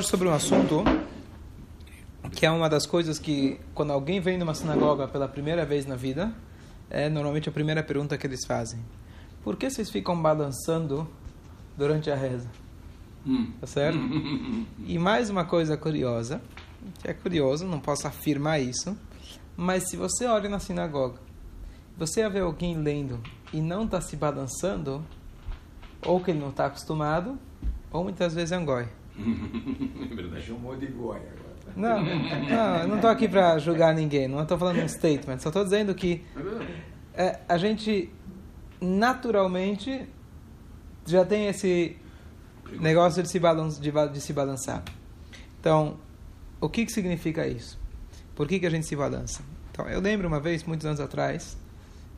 sobre um assunto que é uma das coisas que, quando alguém vem numa sinagoga pela primeira vez na vida, é normalmente a primeira pergunta que eles fazem. Por que vocês ficam balançando durante a reza? Hum. Tá certo? E mais uma coisa curiosa, que é curioso, não posso afirmar isso, mas se você olha na sinagoga, você vê alguém lendo e não está se balançando, ou que ele não está acostumado, ou muitas vezes é um goi. É verdade. Chamou de agora. Não, não, eu não estou aqui para julgar ninguém, não estou falando um statement, só estou dizendo que É é, a gente naturalmente já tem esse negócio de se, de, de se balançar. Então, o que, que significa isso? Por que, que a gente se balança? Então, eu lembro uma vez, muitos anos atrás,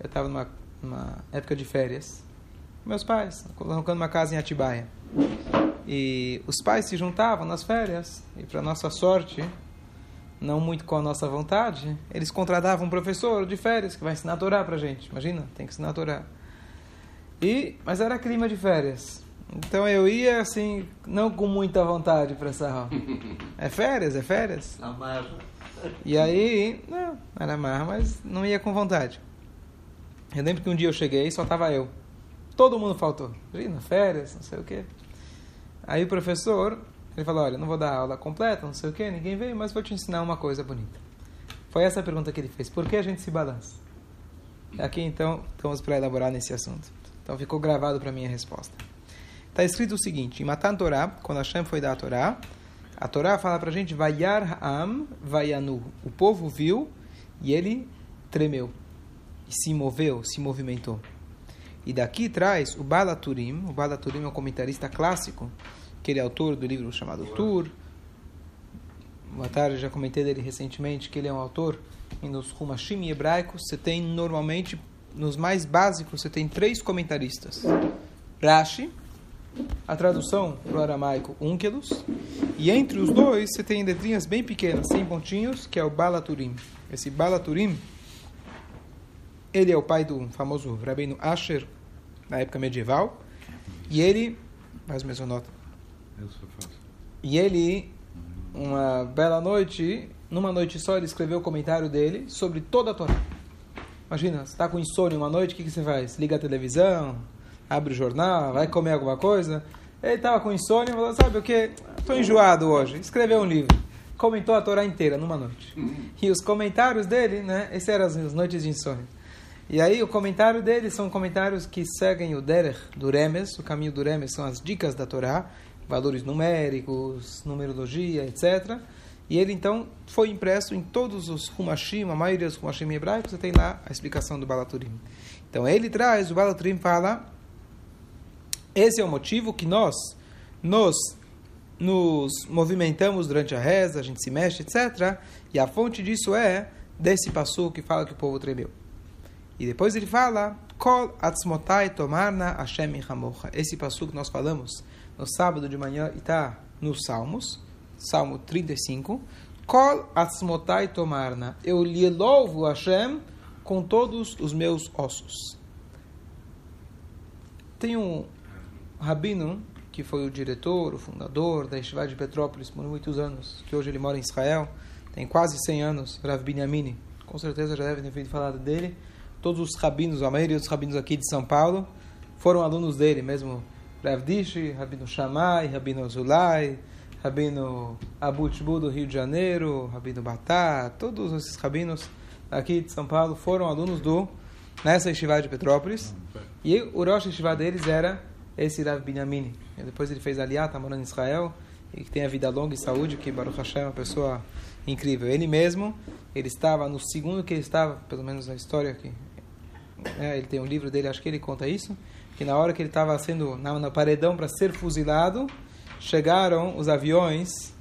eu estava numa, numa época de férias, meus pais, colocando uma casa em Atibaia. E os pais se juntavam nas férias, e para nossa sorte, não muito com a nossa vontade, eles contratavam um professor de férias que vai ensinar a Torá pra gente. Imagina, tem que ensinar a Torá. E, mas era clima de férias. Então eu ia assim, não com muita vontade para essa aula. É férias, é férias. Amarra. E aí, não, era marra, mas não ia com vontade. Eu lembro que um dia eu cheguei e só tava eu. Todo mundo faltou. Imagina, férias, não sei o quê. Aí o professor, ele falou, olha, não vou dar aula completa, não sei o quê, ninguém veio, mas vou te ensinar uma coisa bonita. Foi essa a pergunta que ele fez. Por que a gente se balança? Aqui, então, estamos para elaborar nesse assunto. Então, ficou gravado para mim a resposta. Está escrito o seguinte, em Matan Torá, quando Hashem foi dar a Torá, a Torá fala para a gente, Vayar Ha'am Vayanu. O povo viu e ele tremeu. E se moveu, se movimentou. E daqui traz o Balaturim. O Balaturim é um comentarista clássico, que ele é autor do livro chamado Tur. Boa tarde, já comentei dele recentemente, que ele é um autor e nos Humashim hebraicos. Você tem normalmente, nos mais básicos, você tem três comentaristas. Rashi, a tradução para o aramaico Unkelus, e entre os dois você tem letrinhas bem pequenas, sem pontinhos, que é o Balaturim. Esse Balaturim, ele é o pai do famoso Rabino Asher, na época medieval, e ele, menos uma nota, Eu e ele, uma bela noite, numa noite só, ele escreveu o comentário dele sobre toda a Torá. Imagina, você está com insônia uma noite, o que, que você faz? Liga a televisão, abre o jornal, vai comer alguma coisa. Ele estava com insônia e falou, sabe o que? Estou enjoado hoje. Escreveu um livro. Comentou a Torá inteira numa noite. E os comentários dele, né? Essas eram as noites de insônia. E aí o comentário dele são comentários que seguem o Derech do Remes, o caminho do Remes são as dicas da Torá, valores numéricos, numerologia, etc. E ele então foi impresso em todos os Humashim, a maioria dos Humashim hebraicos, você tem lá a explicação do Balaturim. Então ele traz, o Balaturim fala, esse é o motivo que nós nos nos movimentamos durante a reza, a gente se mexe, etc. E a fonte disso é desse passo que fala que o povo tremeu. E depois ele fala, Kol atzmotai tomarna Hashem hamocha. Esse passo que nós falamos no sábado de manhã e está nos Salmos, Salmo 35. Kol atzmotai tomarna. Eu lhe louvo Hashem com todos os meus ossos. Tem um rabino que foi o diretor, o fundador da Yeshiva de Petrópolis por muitos anos, que hoje ele mora em Israel, tem quase 100 anos, Rav Binyamin. Com certeza já devem ter ouvido falar dele. Todos os rabinos, a maioria dos rabinos aqui de São Paulo, foram alunos dele, mesmo Rav Dishi, Rabino Shammai, Rabino Zulai, Rabino Abu Tshbu do Rio de Janeiro, Rabino Batá, todos esses rabinos aqui de São Paulo foram alunos do nessa Yeshiva de Petrópolis. E o Rosh Yeshiva deles era esse Rav Binyamin. Depois ele fez aliá, está morando em Israel, e que tem a vida longa e saúde, que Baruch Hashem é uma pessoa incrível. Ele mesmo, ele estava no segundo que ele estava, pelo menos na história aqui, é, ele tem um livro dele, acho que ele conta isso, que na hora que ele estava sendo na, na paredão para ser fuzilado, chegaram os aviões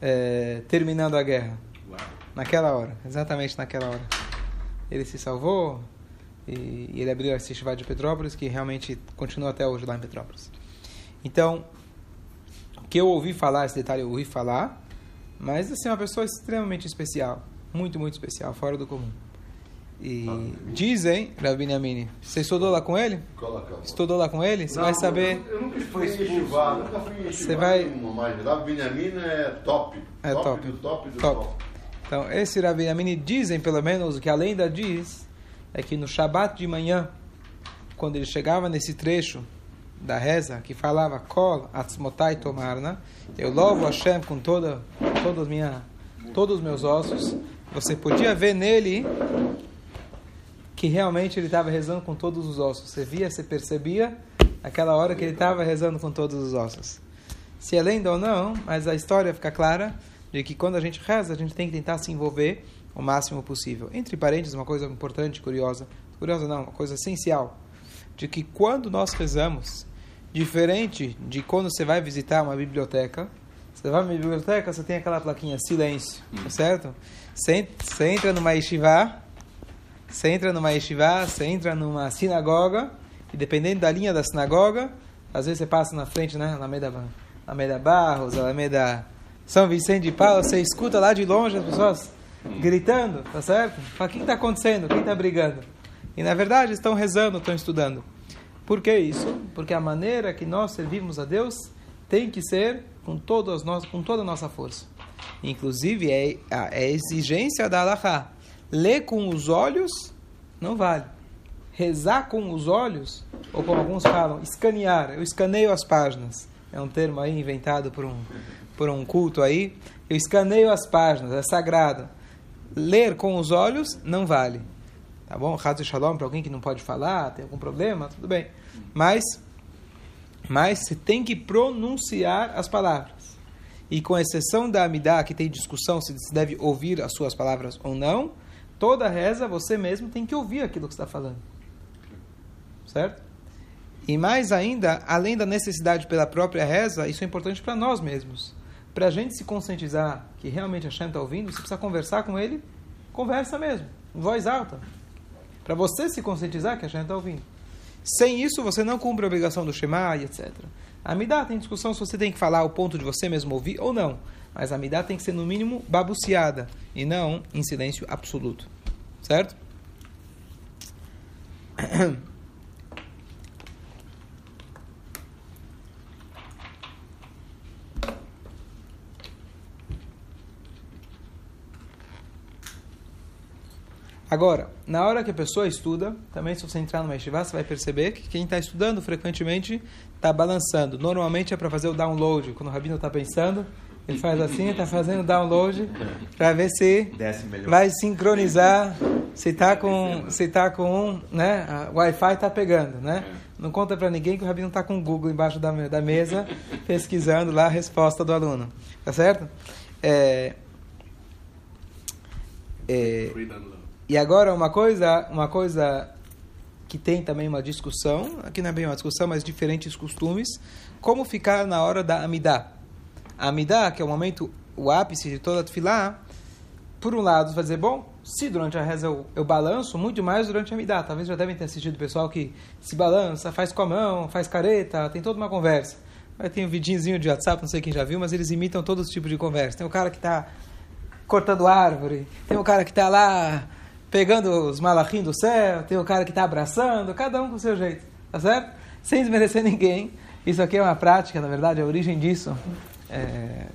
é, terminando a guerra. Uau. Naquela hora, exatamente naquela hora. Ele se salvou e, e ele abriu esse festival de Petrópolis, que realmente continua até hoje lá em Petrópolis. Então, o que eu ouvi falar, esse detalhe eu ouvi falar, mas assim, uma pessoa extremamente especial, muito, muito especial, fora do comum. E dizem, Rabi Binyamin, você estudou lá com ele? Estudou lá com ele? Você vai saber. Eu, eu nunca fui em Yeshiva, nunca fui. Você vai- Mas Rabi é top. É top. do top do Top. top. Então, esse Rabi Binyamin dizem, pelo menos, o que a lenda diz, é que no Shabat de manhã, quando ele chegava nesse trecho da reza, que falava Kol Atzmotai Tomarna, eu louvo Hashem com toda, toda a minha, todos os meus ossos, você podia ver nele que realmente ele estava rezando com todos os ossos. Você via, você percebia aquela hora que ele estava rezando com todos os ossos. Se é lenda ou não, mas a história fica clara de que quando a gente reza, a gente tem que tentar se envolver o máximo possível. Entre parênteses, uma coisa importante, curiosa, curiosa não, uma coisa essencial, de que quando nós rezamos, diferente de quando você vai visitar uma biblioteca, você vai numa biblioteca, você tem aquela plaquinha silêncio, tá certo? Você entra numa yeshiva, você entra numa yeshiva, você entra numa sinagoga, e dependendo da linha da sinagoga, às vezes você passa na frente, né? Alameda, Alameda Barros, Alameda São Vicente de Paulo, você escuta lá de longe as pessoas gritando, tá certo? Fala, o que está acontecendo? Quem está brigando? E na verdade estão rezando, estão estudando. Por que isso? Porque a maneira que nós servimos a Deus tem que ser com, todas nós, com toda a nossa força. Inclusive, é a, é exigência da Allahá. Ler com os olhos não vale. Rezar com os olhos, ou como alguns falam, escanear. Eu escaneio as páginas. É um termo aí inventado por um, por um culto aí. Eu escaneio as páginas, é sagrado. Ler com os olhos não vale. Tá bom? Razo Shalom para alguém que não pode falar, tem algum problema, tudo bem. Mas, mas você tem que pronunciar as palavras. E com exceção da Amidá, que tem discussão se se deve ouvir as suas palavras ou não, toda reza você mesmo tem que ouvir aquilo que está falando. Certo? E mais ainda, além da necessidade pela própria reza, isso é importante para nós mesmos. Para a gente se conscientizar que realmente Hashem está ouvindo, você precisa conversar com ele, conversa mesmo, em voz alta. Para você se conscientizar que Hashem está ouvindo. Sem isso, você não cumpre a obrigação do Shema etc. A Amidá tem discussão se você tem que falar ao ponto de você mesmo ouvir ou não. Mas a Amidá tem que ser, no mínimo, babuciada e não em silêncio absoluto. Certo? Agora, na hora que a pessoa estuda, também se você entrar numa yeshiva, você vai perceber que quem está estudando frequentemente está balançando. Normalmente é para fazer o download. Quando o rabino está pensando, ele faz assim, está fazendo download para ver se vai sincronizar, se está com, se tá com, né, o Wi-Fi está pegando, né? Não conta para ninguém que o rabino está com o Google embaixo da, da mesa, pesquisando lá a resposta do aluno, tá certo? É, é, Free download. E agora uma coisa, uma coisa que tem também uma discussão, aqui não é bem uma discussão, mas diferentes costumes, como ficar na hora da Amidá. A Amidá, que é o momento, o ápice de toda a tefilá, por um lado, vai dizer, bom, se durante a reza eu, eu balanço, muito mais durante a Amidá. Talvez já devem ter assistido o pessoal que se balança, faz com a mão, faz careta, tem toda uma conversa. Aí tem um vidinhozinho de WhatsApp, não sei quem já viu, mas eles imitam todos os tipos de conversa. Tem o cara que está cortando árvore, tem o cara que está lá pegando os malachim do céu, tem o cara que está abraçando, cada um com o seu jeito, tá certo? Sem desmerecer ninguém. Isso aqui é uma prática, na verdade, a origem disso é,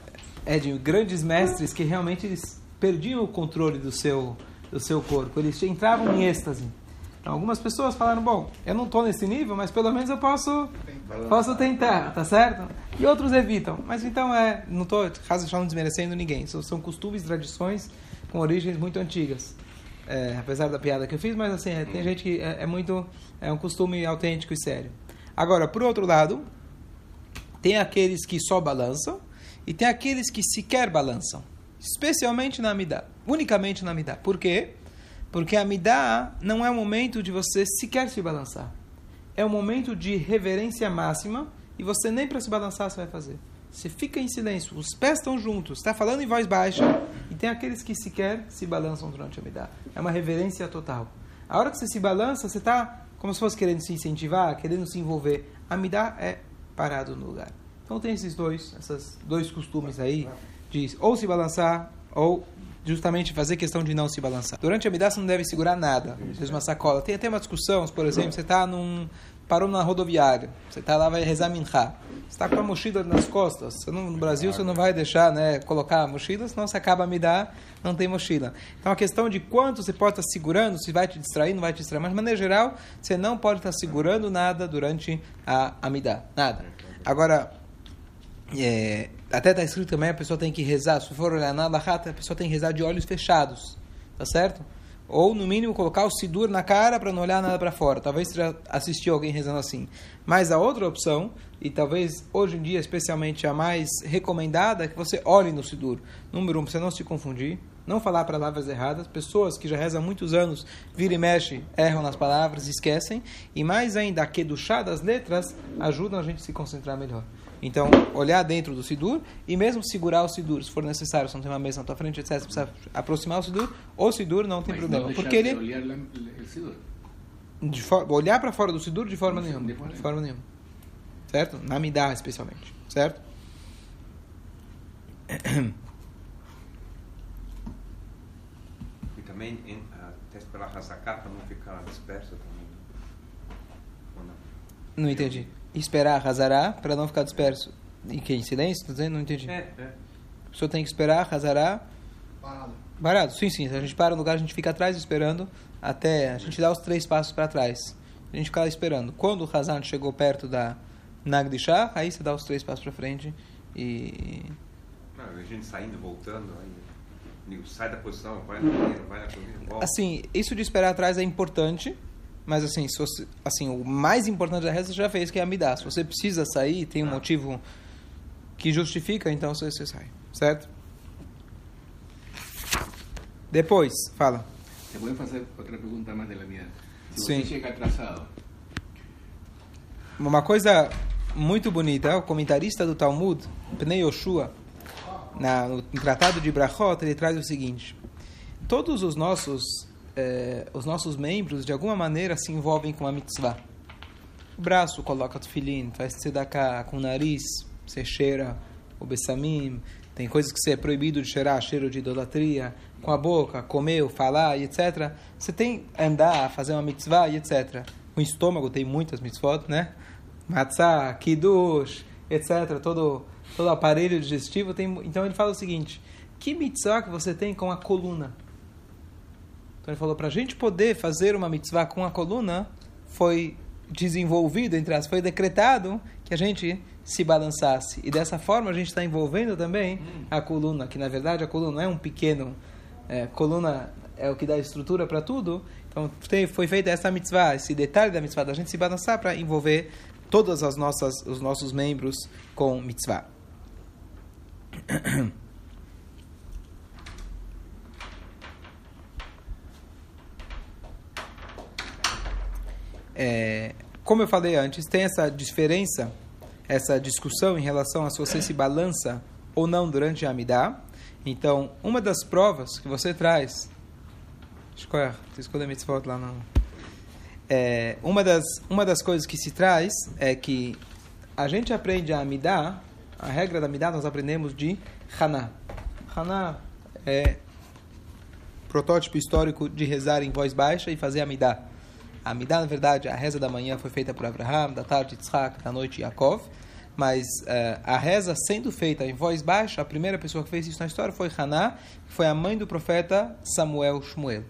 é de grandes mestres que realmente eles perdiam o controle do seu, do seu corpo, eles entravam em êxtase. Então, algumas pessoas falaram, bom, eu não estou nesse nível, mas pelo menos eu posso, posso tentar, tá certo? E outros evitam. Mas então, é, não estou, caso não desmerecendo ninguém. São, são costumes, tradições com origens muito antigas. É, apesar da piada que eu fiz, mas assim, tem gente que é, é muito, é um costume autêntico e sério. Agora, por outro lado, tem aqueles que só balançam e tem aqueles que sequer balançam. Especialmente na Amidá. Unicamente na Amidá. Por quê? Porque a Amidá não é o momento de você sequer se balançar. É um momento de reverência máxima e você nem para se balançar você vai fazer. Você fica em silêncio, os pés estão juntos, está falando em voz baixa tem aqueles que sequer se balançam durante a Amidá. É uma reverência total. A hora que você se balança, você está como se fosse querendo se incentivar, querendo se envolver. A Amidá é parado no lugar. Então tem esses dois, esses dois costumes aí de ou se balançar ou justamente fazer questão de não se balançar. Durante a Midá você não deve segurar nada, às uma sacola. Tem até uma discussão, por exemplo, você está num parou na rodoviária, você está lá vai rezar você está com a mochila nas costas. Não, no Brasil você não vai deixar, né, colocar a mochila, senão você acaba a Midá, não tem mochila. Então a questão de quanto você pode estar segurando, se vai te distrair, não vai te distrair, mas de maneira geral, você não pode estar segurando nada durante a Amidá, nada. Agora é, até está escrito também, a pessoa tem que rezar, se for olhar na Lahata, a pessoa tem que rezar de olhos fechados, tá certo? Ou, no mínimo, colocar o sidur na cara para não olhar nada para fora. Talvez assistiu alguém rezando assim. Mas a outra opção, e talvez hoje em dia, especialmente a mais recomendada, é que você olhe no sidur. Número um, para você não se confundir, não falar palavras erradas. Pessoas que já rezam há muitos anos, vira e mexe, erram nas palavras, esquecem. E mais ainda, a queduchá das letras ajudam a gente a se concentrar melhor. Então, olhar dentro do Sidur e mesmo segurar o Sidur, se for necessário, se não tem uma mesa na tua frente, etc., precisa aproximar o Sidur, o Sidur não tem Mas problema. não porque ele. olhar for- olhar para fora do Sidur de forma De nenhuma. forma De forma nenhuma. Certo? Na Midah, especialmente. Certo? E também em, até esperar rassacar para não ficar disperso também. Ou não? Não entendi. Esperar razará para não ficar disperso. E que em silêncio? Tô dizendo? Não entendi. É, é. A pessoa tem que esperar razará Parado. Parado, sim, sim. A gente para no lugar, a gente fica atrás esperando até a gente dá os três passos para trás. A gente fica lá esperando. Quando o Hazan chegou perto da Nagdishah, aí você dá os três passos para frente e Não, a gente saindo, voltando, aí, sai da posição, vai no banheiro, vai na cozinha, volta. assim, isso de esperar atrás é importante, mas assim, se você, assim, o mais importante da reza você já fez que é a Midah. Se você precisa sair, tem um motivo que justifica, então você, você sai, certo? Depois, fala. Te pueden hacer otra pregunta más de la mía. Si Sí. usted llega atrasado, Uma coisa muito bonita, o comentarista do Talmud, Pnei Yoshua, na, no Tratado de Brachot, ele traz o seguinte: todos os nossos, eh, os nossos membros, de alguma maneira, se envolvem com a mitzvah. O braço coloca tefilin, faz tzedakah, com o nariz, você cheira o bessamim, tem coisas que você é proibido de cheirar, cheiro de idolatria, com a boca, comer, falar etc. Você tem andar, fazer uma mitzvah etc. O estômago tem muitas mitzvot, né? Matzah, kiddush, etc. Todo, todo aparelho digestivo tem... Então ele fala o seguinte, que mitzvah que você tem com a coluna? Então ele falou, para a gente poder fazer uma mitzvah com a coluna, foi desenvolvido, entre as, foi decretado que a gente se balançasse. E dessa forma a gente está envolvendo também a coluna, que na verdade a coluna é um pequeno... É, coluna é o que dá estrutura para tudo. Então tem, foi feita essa mitzvah, esse detalhe da mitzvah, da gente se balançar para envolver todas as nossas os nossos membros com mitzvah. É, como eu falei antes, tem essa diferença, essa discussão em relação a se você se balança ou não durante a Amidah. Então, uma das provas que você traz. Lá não. É, uma, das, uma das coisas que se traz é que a gente aprende a Amidah, a regra da Amidah nós aprendemos de Haná. Haná é protótipo histórico de rezar em voz baixa e fazer Amidah. A Amidah, na verdade, a reza da manhã foi feita por Abraham, da tarde Yitzhak, da noite Yaakov, mas eh, a reza sendo feita em voz baixa, a primeira pessoa que fez isso na história foi Haná, que foi a mãe do profeta Samuel Shmuel.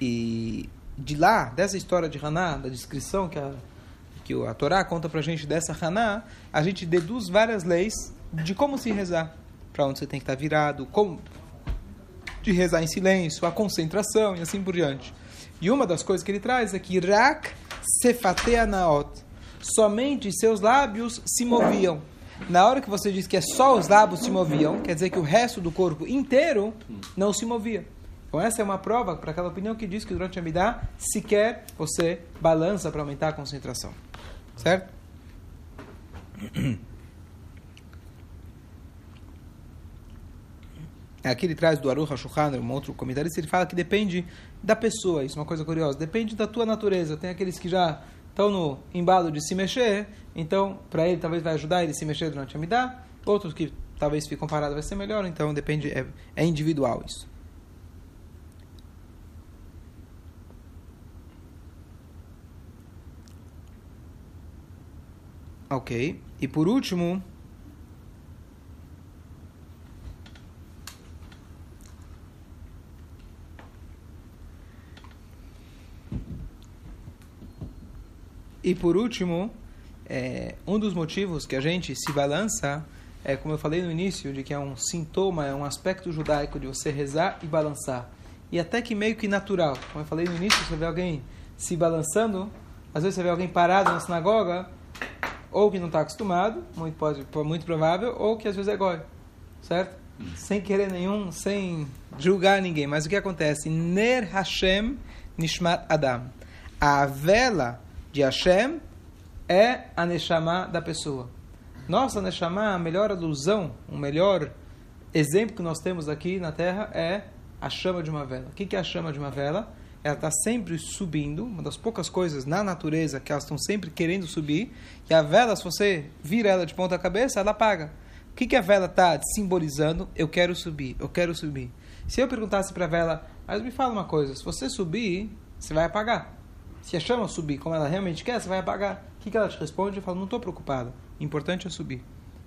E de lá, dessa história de Haná, da descrição que a, que a Torá conta pra gente dessa Haná, a gente deduz várias leis de como se rezar, para onde você tem que estar virado, como de rezar em silêncio, a concentração e assim por diante. E uma das coisas que ele traz é que Rak sefatea naot. Somente seus lábios se moviam. Na hora que você diz que é só os lábios se moviam, quer dizer que o resto do corpo inteiro não se movia. Então essa é uma prova para aquela opinião que diz que durante a Midah sequer você balança para aumentar a concentração. Certo? Aqui ele traz do Aruch HaShulchan, um outro comentarista, ele fala que depende da pessoa, isso é uma coisa curiosa, depende da tua natureza. Tem aqueles que já estão no embalo de se mexer, então para ele talvez vai ajudar ele a se mexer durante a Midah, outros que talvez ficam parados vai ser melhor, então depende, é, é individual isso. Ok. E por último, E por último, é, um dos motivos que a gente se balança é, como eu falei no início, de que é um sintoma, é um aspecto judaico de você rezar e balançar. E até que meio que natural. Como eu falei no início, você vê alguém se balançando, às vezes você vê alguém parado na sinagoga, ou que não está acostumado, muito, pode, muito provável, ou que às vezes é goi, certo? Sem querer nenhum, sem julgar ninguém. Mas o que acontece? Ner Hashem Nishmat Adam. A vela de Hashem é a Neshama da pessoa. Nossa Neshama, a melhor alusão, o melhor exemplo que nós temos aqui na Terra é a chama de uma vela. O que é a chama de uma vela? Ela está sempre subindo, uma das poucas coisas na natureza que elas estão sempre querendo subir. E a vela, se você vira ela de ponta cabeça, ela apaga. O que, a vela está simbolizando? Eu quero subir, eu quero subir. Se eu perguntasse para a vela, mas me fala uma coisa, se você subir, você vai apagar. Se a chama subir como ela realmente quer, você vai apagar. O que, ela te responde? Eu falo, não estou preocupado. Importante é subir.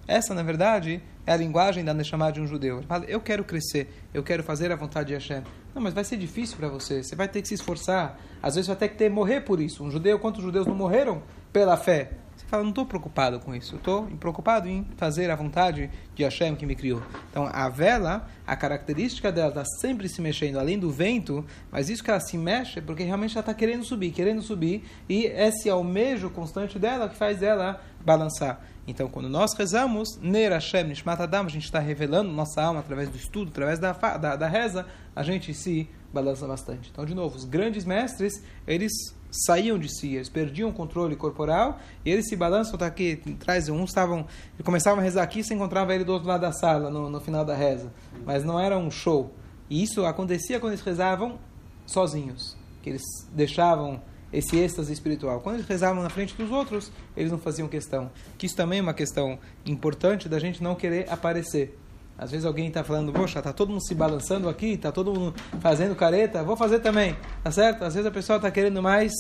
Essa, na verdade, é a linguagem da Neshama de um judeu. Ele fala, eu quero crescer, eu quero fazer a vontade de Hashem. Não, mas vai ser difícil para você, você vai ter que se esforçar. Às vezes vai ter que ter, morrer por isso. Um judeu, quantos judeus não morreram pela fé? Fala, não estou preocupado com isso. Estou preocupado em fazer a vontade de Hashem que me criou. Então, a vela, a característica dela está sempre se mexendo, além do vento, mas isso que ela se mexe é porque realmente ela está querendo subir, querendo subir, e esse almejo constante dela que faz ela balançar. Então, quando nós rezamos, Ner Hashem Nishmat Adam, a gente está revelando nossa alma através do estudo, através da, da, da reza, a gente se balança bastante. Então, de novo, os grandes mestres, eles saíam de si, eles perdiam o controle corporal e eles se balançam, tá aqui, traz uns estavam, começavam a rezar aqui, se encontrava ele do outro lado da sala no, no final da reza, mas não era um show. E isso acontecia quando eles rezavam sozinhos, que eles deixavam esse êxtase espiritual. Quando eles rezavam na frente dos outros, eles não faziam questão. Que isso também é uma questão importante da gente não querer aparecer. Às vezes alguém está falando, poxa, está todo mundo se balançando aqui, está todo mundo fazendo careta, vou fazer também, tá certo? Às vezes a pessoa está querendo mais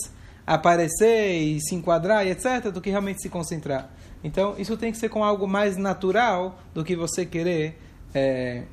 aparecer e se enquadrar e etc, do que realmente se concentrar. Então, isso tem que ser com algo mais natural do que você querer, é,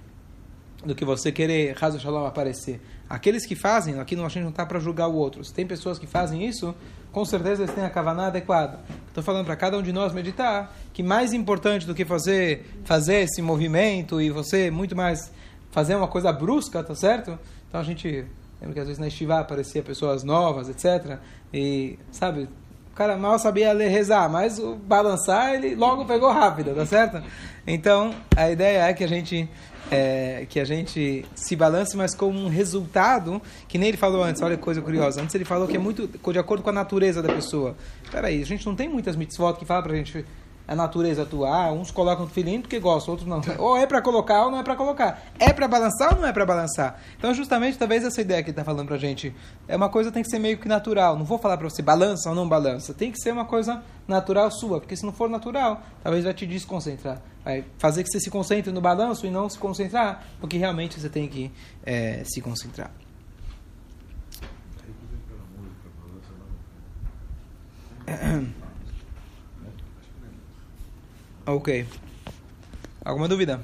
do que você querer, raso shalom, aparecer. Aqueles que fazem, aqui a gente não está para julgar o outro. Se tem pessoas que fazem isso, com certeza eles têm a kavaná adequada. Estou falando para cada um de nós meditar que mais importante do que fazer, fazer esse movimento e você muito mais fazer uma coisa brusca, tá certo? Então a gente lembra que às vezes na estivá aparecia pessoas novas, etc. E, sabe, o cara mal sabia ler, rezar, mas o balançar ele logo pegou rápido, tá certo? Então a ideia é que a gente é, que a gente se balance, mas como um resultado, que nem ele falou antes, olha que coisa curiosa. Antes ele falou que é muito de acordo com a natureza da pessoa. Peraí, a gente não tem muitas mitzvot que falam pra gente a natureza atuar. Uns colocam filhinho porque gostam, outros não. Ou é para colocar ou não é para colocar. É para balançar ou não é para balançar? Então, justamente, talvez essa ideia que ele está falando para a gente é uma coisa que tem que ser meio que natural. Não vou falar para você balança ou não balança. Tem que ser uma coisa natural sua, porque se não for natural, talvez vai te desconcentrar. Vai fazer que você se concentre no balanço e não se concentrar, porque realmente você tem que é, se concentrar. Ok. Alguma dúvida?